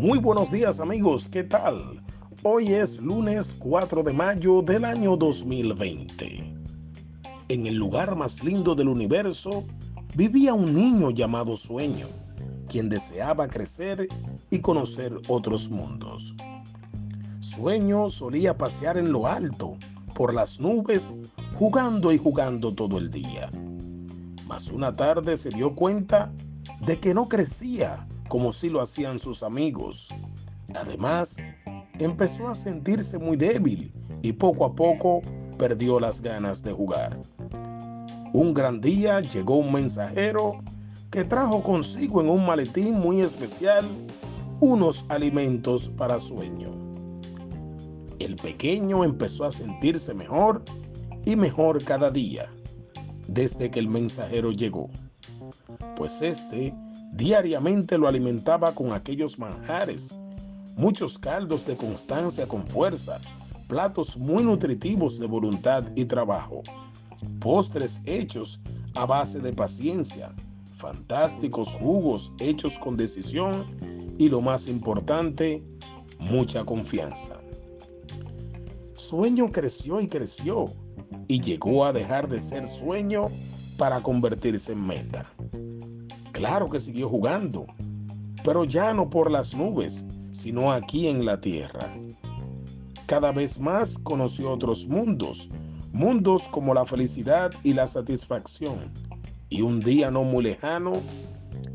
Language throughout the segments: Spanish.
Muy buenos días amigos, ¿qué tal? Hoy es lunes 4 de mayo del año 2020. En el lugar más lindo del universo vivía un niño llamado Sueño, quien deseaba crecer y conocer otros mundos. Sueño solía pasear en lo alto, por las nubes, jugando y jugando todo el día. Mas una tarde se dio cuenta de que no crecía como si lo hacían sus amigos. Además, empezó a sentirse muy débil y poco a poco perdió las ganas de jugar. Un gran día llegó un mensajero que trajo consigo en un maletín muy especial unos alimentos para sueño. El pequeño empezó a sentirse mejor y mejor cada día desde que el mensajero llegó, pues este Diariamente lo alimentaba con aquellos manjares, muchos caldos de constancia con fuerza, platos muy nutritivos de voluntad y trabajo, postres hechos a base de paciencia, fantásticos jugos hechos con decisión y lo más importante, mucha confianza. Sueño creció y creció y llegó a dejar de ser sueño para convertirse en meta. Claro que siguió jugando, pero ya no por las nubes, sino aquí en la tierra. Cada vez más conoció otros mundos, mundos como la felicidad y la satisfacción. Y un día no muy lejano,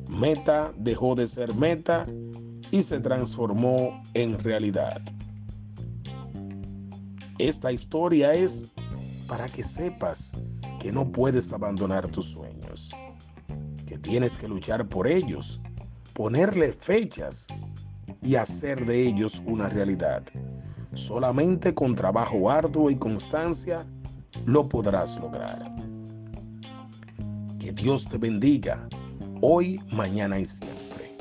Meta dejó de ser Meta y se transformó en realidad. Esta historia es para que sepas que no puedes abandonar tus sueños tienes que luchar por ellos, ponerle fechas y hacer de ellos una realidad. Solamente con trabajo arduo y constancia lo podrás lograr. Que Dios te bendiga hoy, mañana y siempre.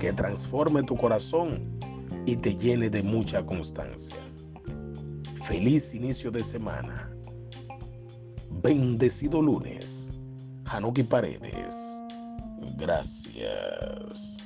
Que transforme tu corazón y te llene de mucha constancia. Feliz inicio de semana. Bendecido lunes. Hanuki Paredes. Gracias.